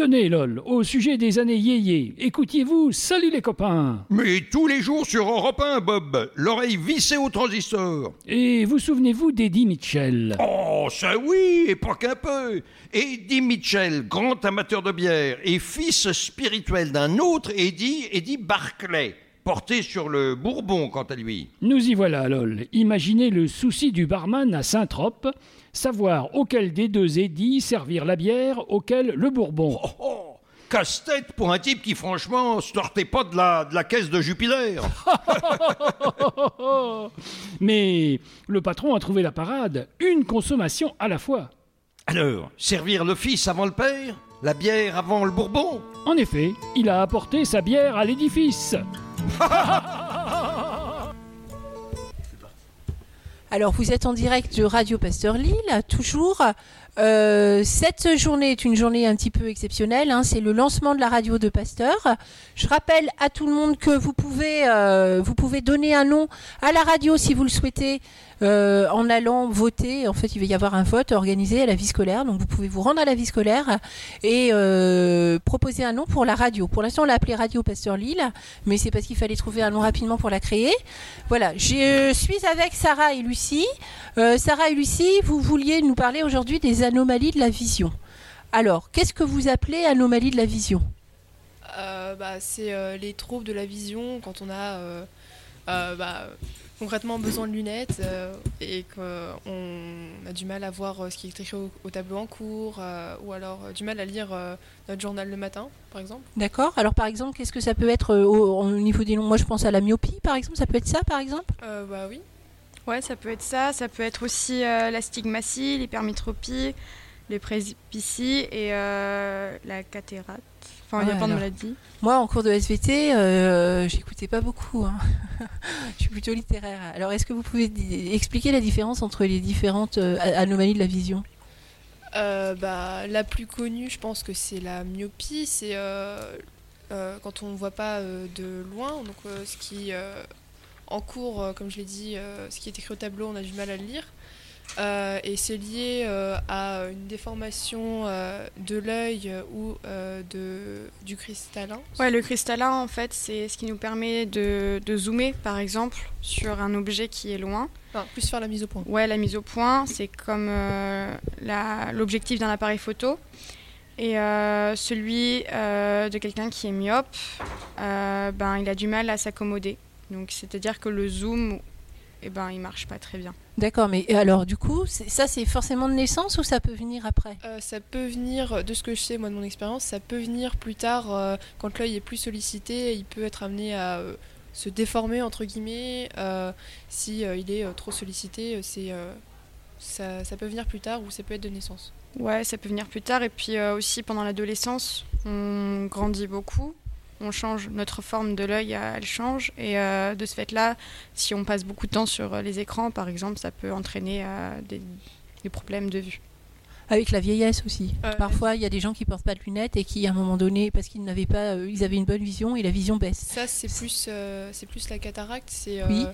Tenez, lol, au sujet des années yéyé, écoutiez-vous Salut les copains. Mais tous les jours sur Europe 1, Bob, l'oreille vissée au transistor. Et vous souvenez-vous d'Eddie Mitchell? Oh, ça oui, et pas qu'un peu. Eddie Mitchell, grand amateur de bière et fils spirituel d'un autre Eddie, Eddie Barclay, porté sur le Bourbon quant à lui. Nous y voilà, lol. Imaginez le souci du barman à Saint-Trope, savoir auquel des deux Eddie servir la bière, auquel le Bourbon. Oh, oh, casse-tête pour un type qui franchement sortait pas de la, de la caisse de Jupiler. Mais le patron a trouvé la parade, une consommation à la fois. Alors, servir le fils avant le père La bière avant le Bourbon? En effet, il a apporté sa bière à l'édifice. Alors, vous êtes en direct de Radio Pasteur Lille, toujours. Euh, cette journée est une journée un petit peu exceptionnelle. hein. C'est le lancement de la radio de Pasteur. Je rappelle à tout le monde que vous pouvez, euh, vous pouvez donner un nom à la radio si vous le souhaitez euh, en allant voter. En fait, il va y avoir un vote organisé à la vie scolaire. Donc, vous pouvez vous rendre à la vie scolaire et euh, proposer un nom pour la radio. Pour l'instant, on l'a appelé Radio Pasteur Lille, mais c'est parce qu'il fallait trouver un nom rapidement pour la créer. Voilà, je suis avec Sarah et Lucie. Euh, Sarah et Lucie, vous vouliez nous parler aujourd'hui des anomalies de la vision. Alors, qu'est-ce que vous appelez anomalie de la vision? Bah, c'est les troubles de la vision quand on a bah, concrètement besoin de lunettes euh, et qu'on a du mal à voir euh, ce qui est écrit au, au tableau en cours euh, ou alors du mal à lire euh, notre journal le matin, par exemple. D'accord Alors, par exemple, qu'est-ce que ça peut être au, au niveau des noms Moi, je pense à la myopie, par exemple. Ça peut être ça, par exemple? Euh, bah oui. Ouais, ça peut être ça. Ça peut être aussi euh, la stigmatie, l'hypermétropie, les presbyties et euh, la cataracte. Enfin, il y a plein de maladies. Moi, en cours de SVT, euh, j'écoutais pas beaucoup. hein. je suis plutôt littéraire. Alors, est-ce que vous pouvez expliquer la différence entre les différentes euh, anomalies de la vision? Euh, bah, la plus connue, je pense que c'est la myopie. C'est euh, euh, quand on ne voit pas euh, de loin. Donc, euh, ce qui, euh, en cours, euh, comme je l'ai dit, euh, ce qui est écrit au tableau, on a du mal à le lire. Euh, et c'est lié euh, à une déformation euh, de l'œil ou de, du cristallin. Ouais, le cristallin, en fait, c'est ce qui nous permet de, de zoomer, par exemple, sur un objet qui est loin. Enfin, plus faire la mise au point. Ouais, la mise au point, c'est comme l'objectif d'un appareil photo. Et celui de quelqu'un qui est myope, ben, il a du mal à s'accommoder. Donc, c'est-à-dire que le zoom, eh ben, il marche pas très bien. D'accord, mais alors, du coup, c'est- ça, c'est forcément de naissance ou ça peut venir après? Euh, ça peut venir, de ce que je sais, moi de mon expérience, ça peut venir plus tard euh, quand l'œil est plus sollicité. Il peut être amené à euh, se déformer entre guillemets euh, si euh, il est euh, trop sollicité. euh, C'est euh, ça, ça peut venir plus tard ou ça peut être de naissance. Ouais, ça peut venir plus tard. Et puis euh, aussi, pendant l'adolescence, on grandit beaucoup. On change, notre forme de l'œil, euh, elle change. Et euh, de ce fait-là, si on passe beaucoup de temps sur euh, les écrans, par exemple, ça peut entraîner euh, des, des problèmes de vue. Avec la vieillesse aussi. Euh, Parfois, il y a des gens qui portent pas de lunettes et qui, à un moment donné, parce qu'ils n'avaient pas, euh, ils avaient une bonne vision et la vision baisse. Ça c'est plus, euh, c'est plus la cataracte. C'est euh, Oui.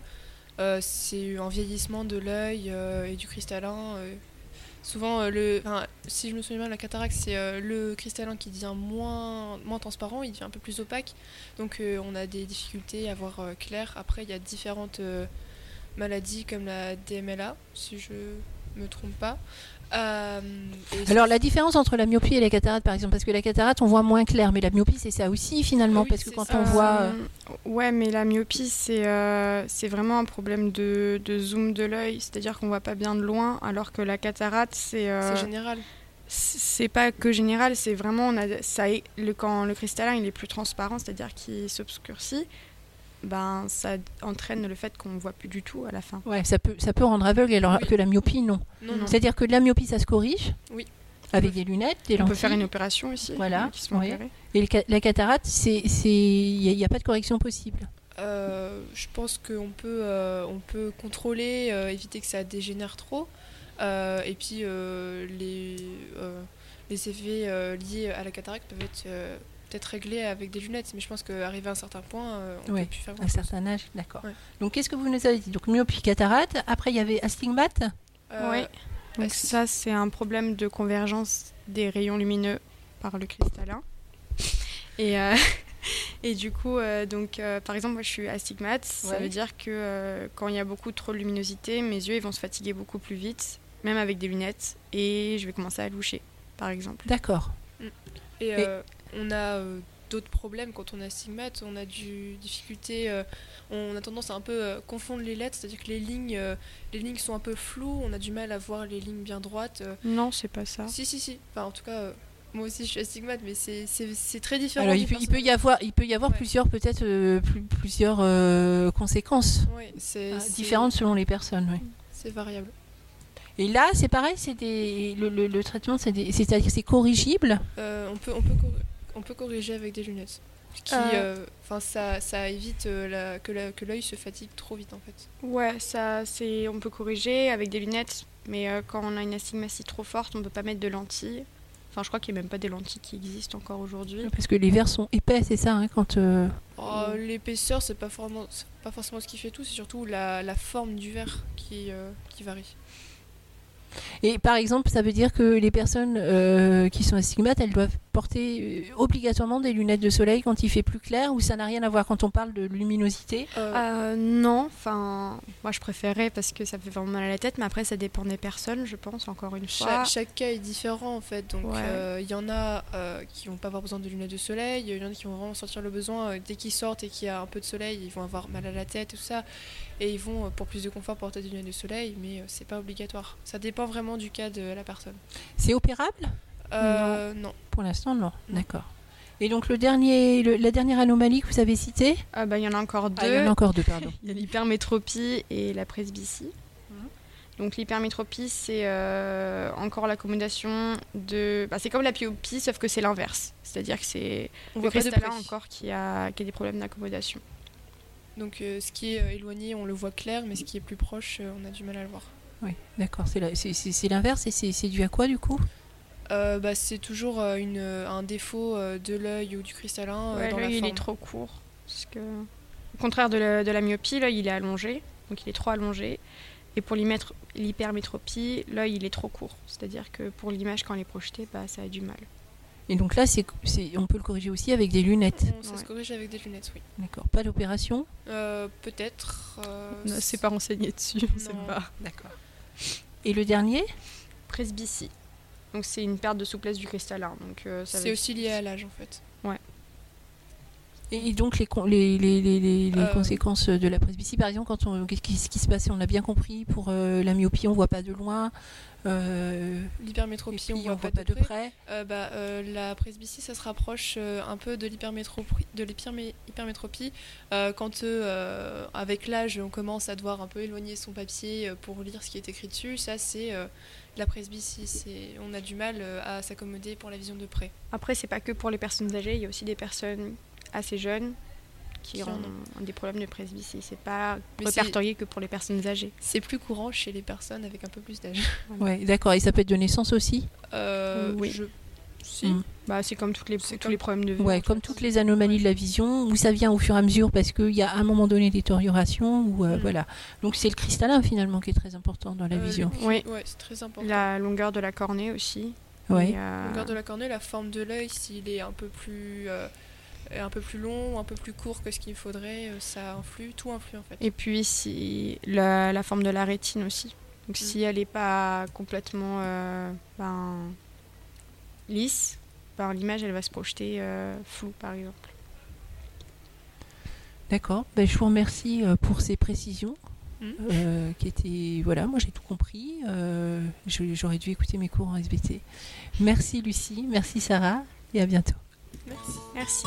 euh, c'est un vieillissement de l'œil euh, et du cristallin. Souvent, euh, si je me souviens bien, la cataracte, c'est euh, le cristallin qui devient moins, moins transparent, il devient un peu plus opaque. Donc, euh, on a des difficultés à voir clair. Après, il y a différentes maladies comme la DMLA, si je me trompe pas. Euh, Alors, la différence entre la myopie et la cataracte, par exemple, parce que la cataracte, on voit moins clair, mais la myopie, c'est ça aussi, finalement, oui, parce que quand ça. on voit. euh, Euh, Ouais, mais la myopie, c'est euh, c'est vraiment un problème de, de zoom de l'œil. C'est-à-dire qu'on voit pas bien de loin, alors que la cataracte, c'est. euh, c'est général. c'est pas que général, c'est vraiment on a ça est- le quand le cristallin il est plus transparent, c'est-à-dire qu'il s'obscurcit, ben ça entraîne le fait qu'on voit plus du tout à la fin. Ouais, ça peut, ça peut rendre aveugle, alors Oui. que la myopie, non. Non, non. C'est-à-dire que la myopie, ça se corrige. Oui. Avec des lunettes, des On lentilles. peut faire une opération aussi, Voilà, qui se font oui. Et le la cataracte, c'est, c'est, il n'y a, pas de correction possible. Euh, je pense qu'on peut, euh, on peut contrôler, euh, éviter que ça dégénère trop. Euh, et puis euh, les, euh, les effets euh, liés à la cataracte peuvent être euh, peut-être réglés avec des lunettes. Mais je pense qu'arrivé à un certain point, euh, on Ouais, peut plus faire À un certain âge, d'accord. Ouais. Donc, qu'est-ce que vous nous avez dit? Donc, myopie, cataracte. Après, il y avait astigmate? Euh, Oui. Donc ça c'est un problème de convergence des rayons lumineux par le cristallin. Et, euh, et du coup, euh, donc, euh, par exemple, moi je suis astigmate. Ça Ouais. veut dire que euh, quand il y a beaucoup trop de luminosité, mes yeux ils vont se fatiguer beaucoup plus vite, même avec des lunettes, et je vais commencer à loucher, par exemple. D'accord. Et euh, on a euh, d'autres problèmes quand on a stigmate. On a du difficulté. euh, on a tendance à un peu euh, confondre les lettres, c'est-à-dire que les lignes, euh, les lignes sont un peu floues. On a du mal à voir les lignes bien droites. euh. Non, c'est pas ça. Si, si, si. Enfin, en tout cas, euh, moi aussi, je suis astigmate, mais c'est- très différent. Alors il peut, il peut y avoir, il peut y avoir Ouais. plusieurs peut-être euh, plus- plusieurs euh, conséquences Ouais, c'est c'est- différentes selon les personnes. oui. C'est variable. Et là, c'est pareil, c'est des le, le- le traitement, c'est des- c'est-à-dire que c'est corrigible? Euh, on, peut, on, peut on peut corriger avec des lunettes. Qui, Euh. euh, enfin, ça, ça évite euh, la- que la- que l'œil se fatigue trop vite en fait. Ouais, ça, c'est, on peut corriger avec des lunettes, mais euh, quand on a une astigmatie trop forte, on peut pas mettre de lentilles. Enfin, je crois qu'il n'y a même pas des lentilles qui existent encore aujourd'hui. Parce que les verres sont épais, c'est ça, hein, quand. euh, Oh, L'épaisseur, c'est pas, forcément- c'est pas forcément ce qui fait tout, c'est surtout la, la forme du verre qui, euh, qui varie. Et par exemple, ça veut dire que les personnes euh, qui sont astigmates, elles doivent porter euh, obligatoirement des lunettes de soleil quand il fait plus clair, ou ça n'a rien à voir quand on parle de luminosité. Euh, Euh, non, enfin, moi je préférais parce que ça fait vraiment mal à la tête, mais après ça dépend des personnes, je pense, encore une fois. Cha- chaque cas est différent en fait, donc Ouais. euh, il y en a euh, qui vont pas avoir besoin de lunettes de soleil, il y en a qui vont vraiment sentir le besoin euh, dès qu'ils sortent et qu'il y a un peu de soleil, ils vont avoir mal à la tête et tout ça, et ils vont pour plus de confort porter des lunettes de soleil, mais euh, c'est pas obligatoire. Ça dépend vraiment du cas de la personne. C'est opérable? Euh, non. Pour l'instant, non. D'accord. Et donc le dernier, le- la dernière anomalie que vous avez citée Ah bah, il y en a encore deux. Ah, il y en a encore deux, pardon. Il y a l'hypermétropie et la presbytie. Mhm. Donc l'hypermétropie, c'est euh, encore l'accommodation de... Bah, c'est comme la myopie, sauf que c'est l'inverse. C'est-à-dire que c'est On le voit pas de cristallin près. encore qui a, qui a des problèmes d'accommodation. Donc euh, ce qui est euh, éloigné, on le voit clair, mais ce qui est plus proche, euh, on a du mal à le voir. Oui, d'accord. C'est l'inverse et c'est c'est dû à quoi du coup? Euh, bah, c'est toujours euh, une, un défaut euh, de l'œil ou du cristallin euh, Ouais, dans l'œil, il est trop court. Parce que... Au contraire de la, de la myopie, l'œil, il est allongé. Donc il est trop allongé. Et pour l'hypermétropie, l'œil, il est trop court. C'est-à-dire que pour l'image, quand elle est projetée, bah, ça a du mal. Et donc là, c'est c'est- on peut le corriger aussi avec des lunettes. On, ça Ouais. se corrige avec des lunettes, oui. D'accord. Pas d'opération? Euh, Peut-être. euh, On s'est pas renseigné dessus, on sait Non. pas. D'accord. Et le dernier? Presbytie. Donc c'est une perte de souplesse du cristallin. Donc euh, ça C'est aussi lié à l'âge en fait. Et et donc les, con- les, les, les, les- les Euh. conséquences de la presbytie, par exemple, quand on, qu'est-ce qui, se passe On a bien compris, pour euh, la myopie, on voit pas de loin. Euh, L'hypermétropie, puis, on voit pas, de, près. Euh, bah, euh, la presbytie, ça se rapproche euh, un peu de l'hypermétropie. De l'hypermé- hypermétropie. Euh, quand euh, avec l'âge, on commence à devoir un peu éloigner son papier pour lire ce qui est écrit dessus, ça c'est euh, la presbytie. C'est, on a du mal euh, à s'accommoder pour la vision de près. Après, c'est pas que pour les personnes âgées, il y a aussi des personnes assez jeunes qui ont des problèmes de presbytie. C'est pas Mais répertorié que pour les personnes âgées. C'est plus courant chez les personnes avec un peu plus d'âge. ouais, d'accord. Et ça peut être de naissance aussi? Euh, Oui. je- Si. Mm. Bah, c'est comme toutes les, tous comme- les problèmes de vue. Ouais, comme toutes les anomalies de la vision, où ça vient au fur et à mesure parce qu'il y a à un moment donné des détérioration. Ou, euh, Mm. voilà. Donc c'est le cristallin finalement qui est très important dans la Euh, vision. Oui. Ouais, c'est très important. La longueur de la cornée aussi. Ouais. Euh, longueur de la cornée, la forme de l'œil, s'il est un peu plus euh, un peu plus long, un peu plus court que ce qu'il faudrait, ça influe, tout influe en fait. Et puis si la, la forme de la rétine aussi. Donc Mm. si elle n'est pas complètement euh, ben, lisse, ben, l'image elle va se projeter euh, floue par exemple. D'accord. Ben, je vous remercie euh, pour ces précisions. Mm. euh, qui étaient voilà moi j'ai tout compris Euh, j'aurais dû écouter mes cours en SBT merci Lucie merci Sarah et à bientôt Merci. Merci.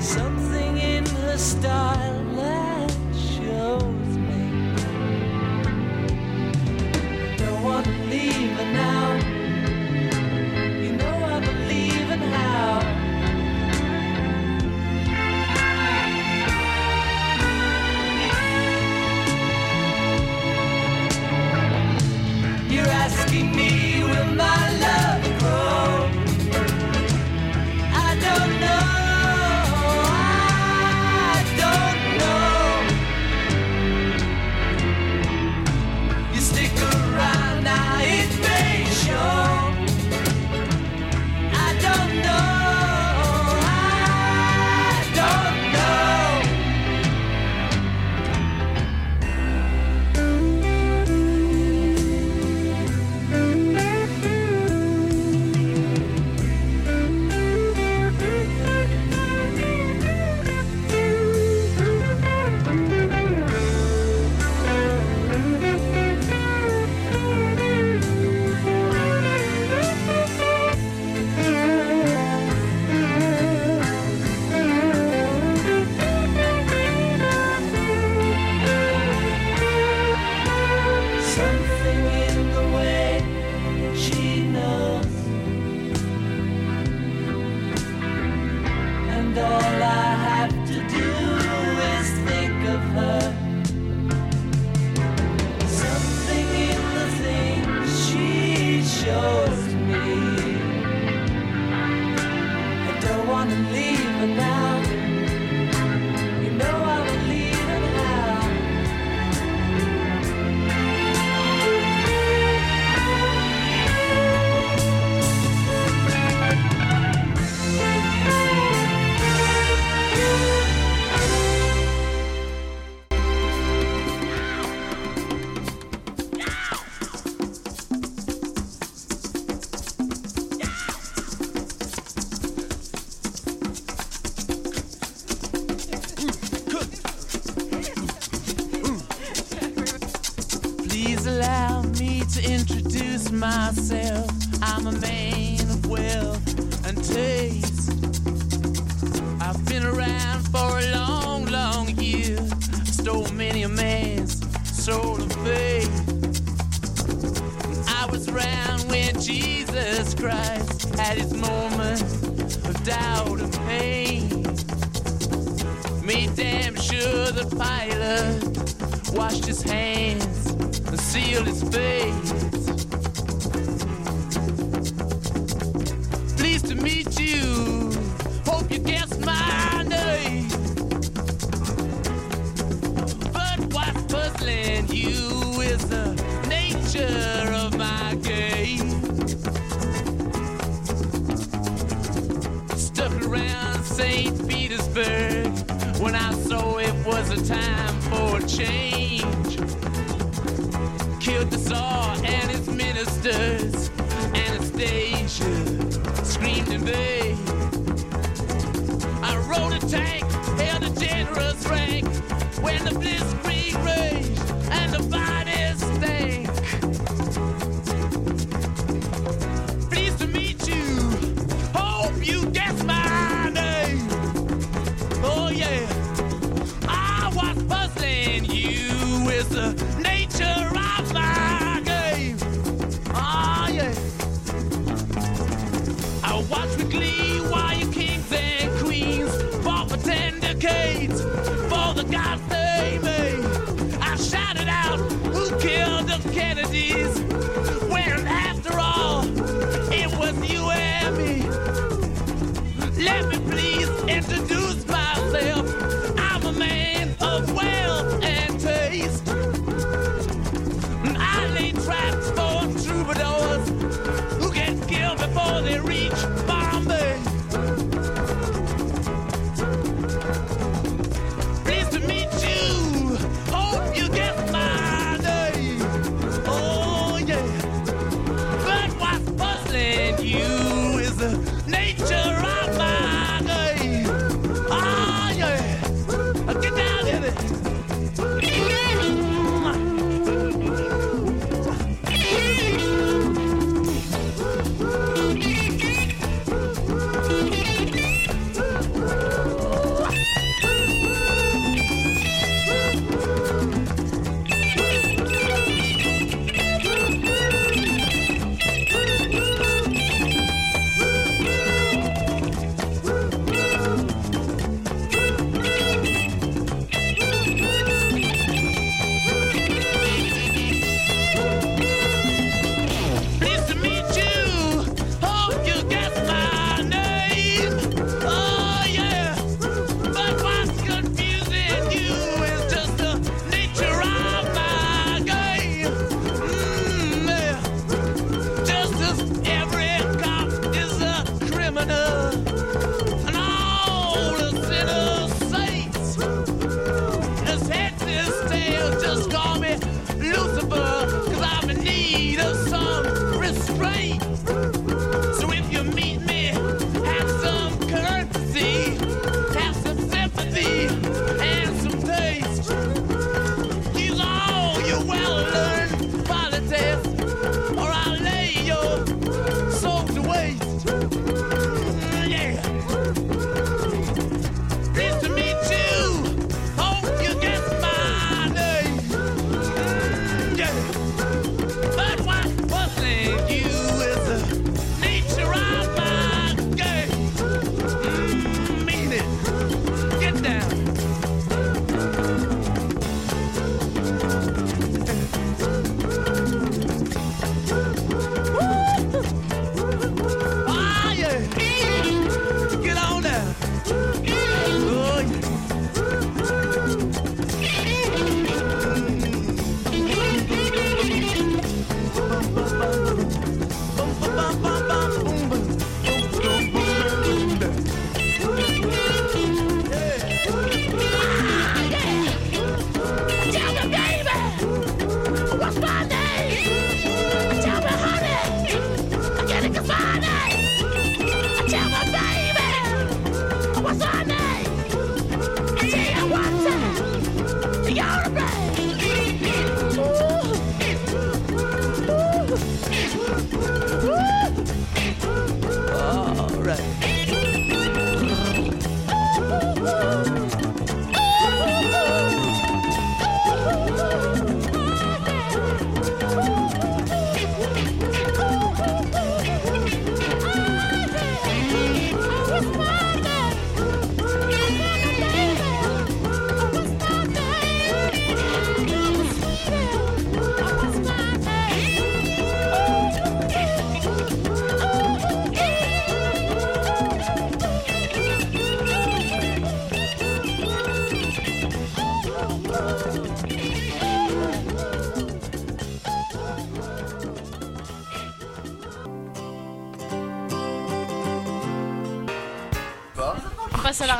something in her style. leaving now. was around when Jesus Christ had his moments of doubt and pain. Made damn sure the pilot washed his hands and sealed his face. Pleased to meet you. Hope you guessed my name. But what's puzzling you is the nature. St. Petersburg when I saw it was a time for change. Killed the Tsar and his ministers, Anastasia screamed invade. I rode a tank, held a generous rank when the blitzkrieg raged.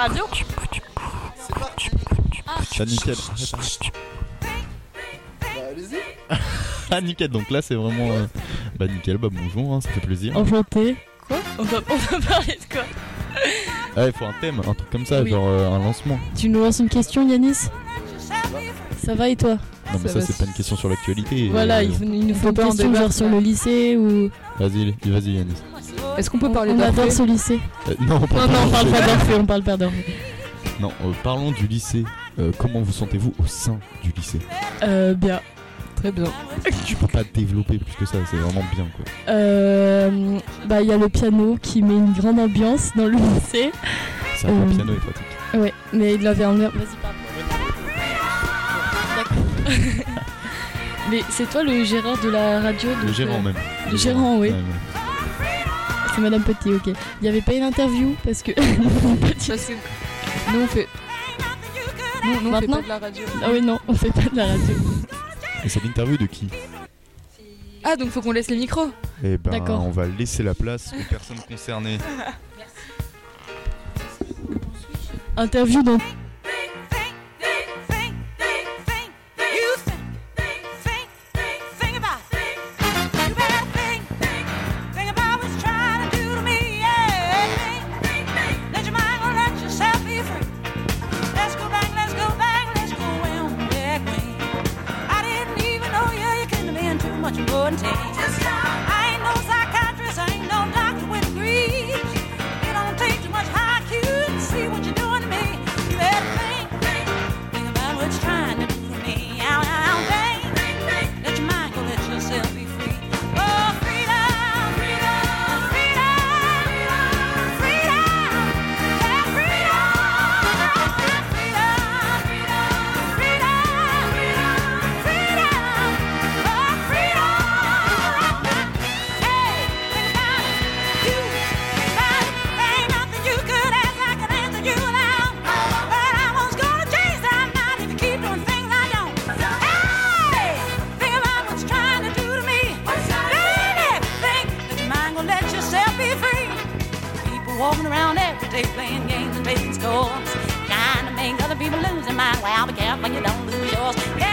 radio C'est ah. nickel. Bah, allez-y. Ah, donc là, c'est vraiment. Euh... Bah, nickel, bah, bonjour, hein, ça fait plaisir. Enchanté. Quoi? On va, on va parler de quoi? Ah, il faut un thème, un truc comme ça, genre euh, un lancement. Tu nous lances une question, Yanis? Ça va et toi? Non mais ça, c'est pas une question sur l'actualité. Voilà, euh, il, nous faut, faut une question genre sur le lycée ou. Vas-y, vas-y Yanis. Est-ce qu'on peut parler On adore ce lycée. Euh, non, on parle non, on parle pas d'Orphée, on parle pas d'Orphée. Non, euh, parlons du lycée. Euh, comment vous sentez-vous au sein du lycée Euh, bien. Très bien. Tu peux pas développer plus que ça, c'est vraiment bien quoi. Bah, il y a le piano qui met une grande ambiance dans le lycée. C'est un piano est pratique. Ouais, mais il avait un air. Vas-y, parle. D'accord. mais c'est toi le gérant de la radio Le gérant même. Le gérant, oui. C'est Madame Petit, ok. Il n'y avait pas une interview parce que. Petit- Parce que nous on fait. Nous, nous, on fait pas de la radio. Ah oui, non, on fait pas de la radio. Et c'est l'interview de qui? Ah, donc faut qu'on laisse les micros. Eh ben, D'accord. on va laisser la place aux personnes concernées. Interview dans. Day playing games and taking scores, trying to make other people their mind. Well, be careful you don't lose yours. Yeah,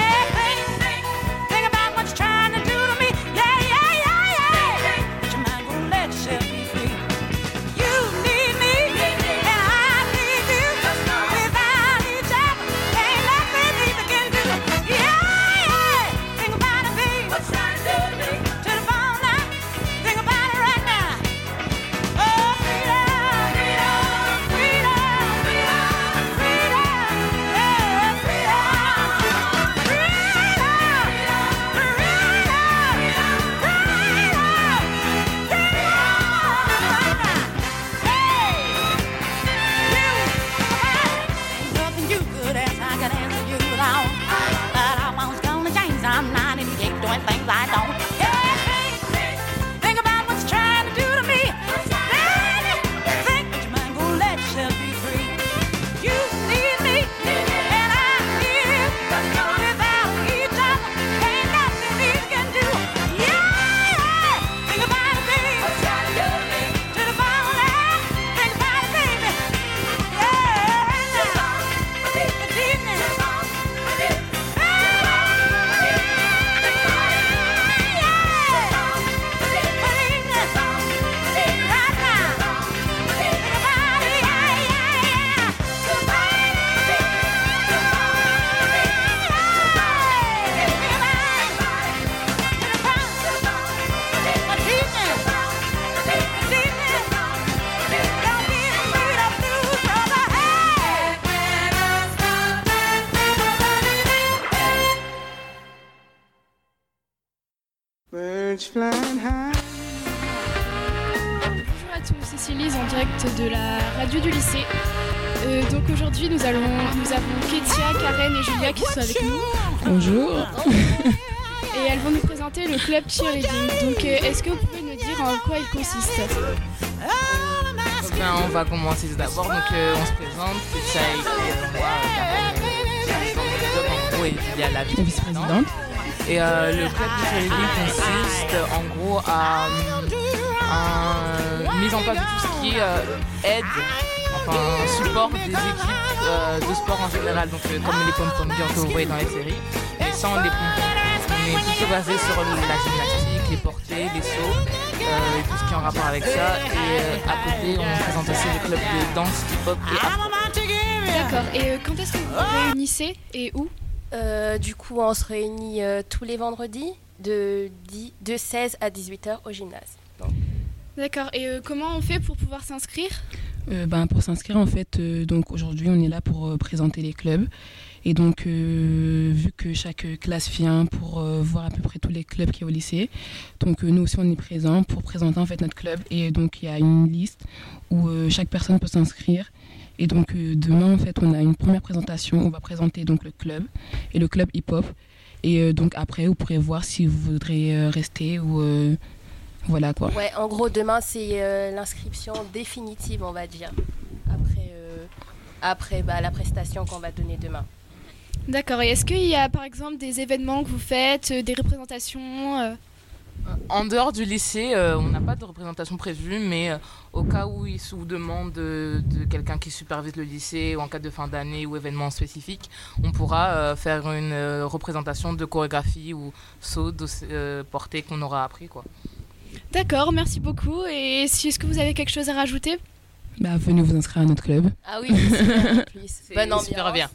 de la radio du lycée. Euh, donc aujourd'hui nous, allons, nous avons Kétia, Karen et Julia qui sont avec nous. Bonjour. Et elles vont nous présenter le club cheerleading. Donc euh, est-ce que vous pouvez nous dire en quoi il consiste? Ben, on va commencer tout d'abord. Donc, euh, on se présente. Et moi, Karen. En gros, et il y a la vice-présidente. Et euh, le club cheerleading consiste en gros à, à mise en place de tout ce qui euh, aide, enfin support des équipes euh, de sport en général, donc euh, comme les pom-pom girls que vous voyez dans les séries, mais sans les pom-pom. On est plutôt basé sur la gymnastique, les portées, les sauts, euh, et tout ce qui est en rapport avec ça. Et euh, à côté, on présente aussi le club de danse, hip-hop et afro. D'accord, et euh, quand est-ce que vous vous réunissez et où? Euh, du coup, on se réunit euh, tous les vendredis de, 10 de 16 à 18h au gymnase. D'accord, et euh, comment on fait pour pouvoir s'inscrire? Euh, ben, pour s'inscrire, en fait, euh, donc aujourd'hui, on est là pour présenter les clubs. Et donc, vu que chaque classe vient pour voir à peu près tous les clubs qui y a au lycée, donc nous aussi on est présents pour présenter en fait notre club. Et donc il y a une liste où chaque personne peut s'inscrire. Et donc demain en fait on a une première présentation. On va présenter donc le club et le club hip-hop. Et donc après vous pourrez voir si vous voudrez rester ou voilà quoi. Ouais, en gros, demain, c'est euh, l'inscription définitive, on va dire. Après, euh, après bah, la prestation qu'on va donner demain. D'accord. Et est-ce qu'il y a par exemple des événements que vous faites, euh, des représentations euh, En dehors du lycée, euh, on n'a pas de représentation prévue, mais euh, au cas où ils vous demandent de, de quelqu'un qui supervise le lycée ou en cas de fin d'année ou événement spécifique, on pourra euh, faire une euh, représentation de chorégraphie ou saut de, euh, porté qu'on aura appris. Quoi. D'accord, merci beaucoup. Et si, est-ce que vous avez quelque chose à rajouter? Bah, venez vous inscrire à notre club. Ah oui, c'est super, en plus. C'est Bonne ambiance. super bien.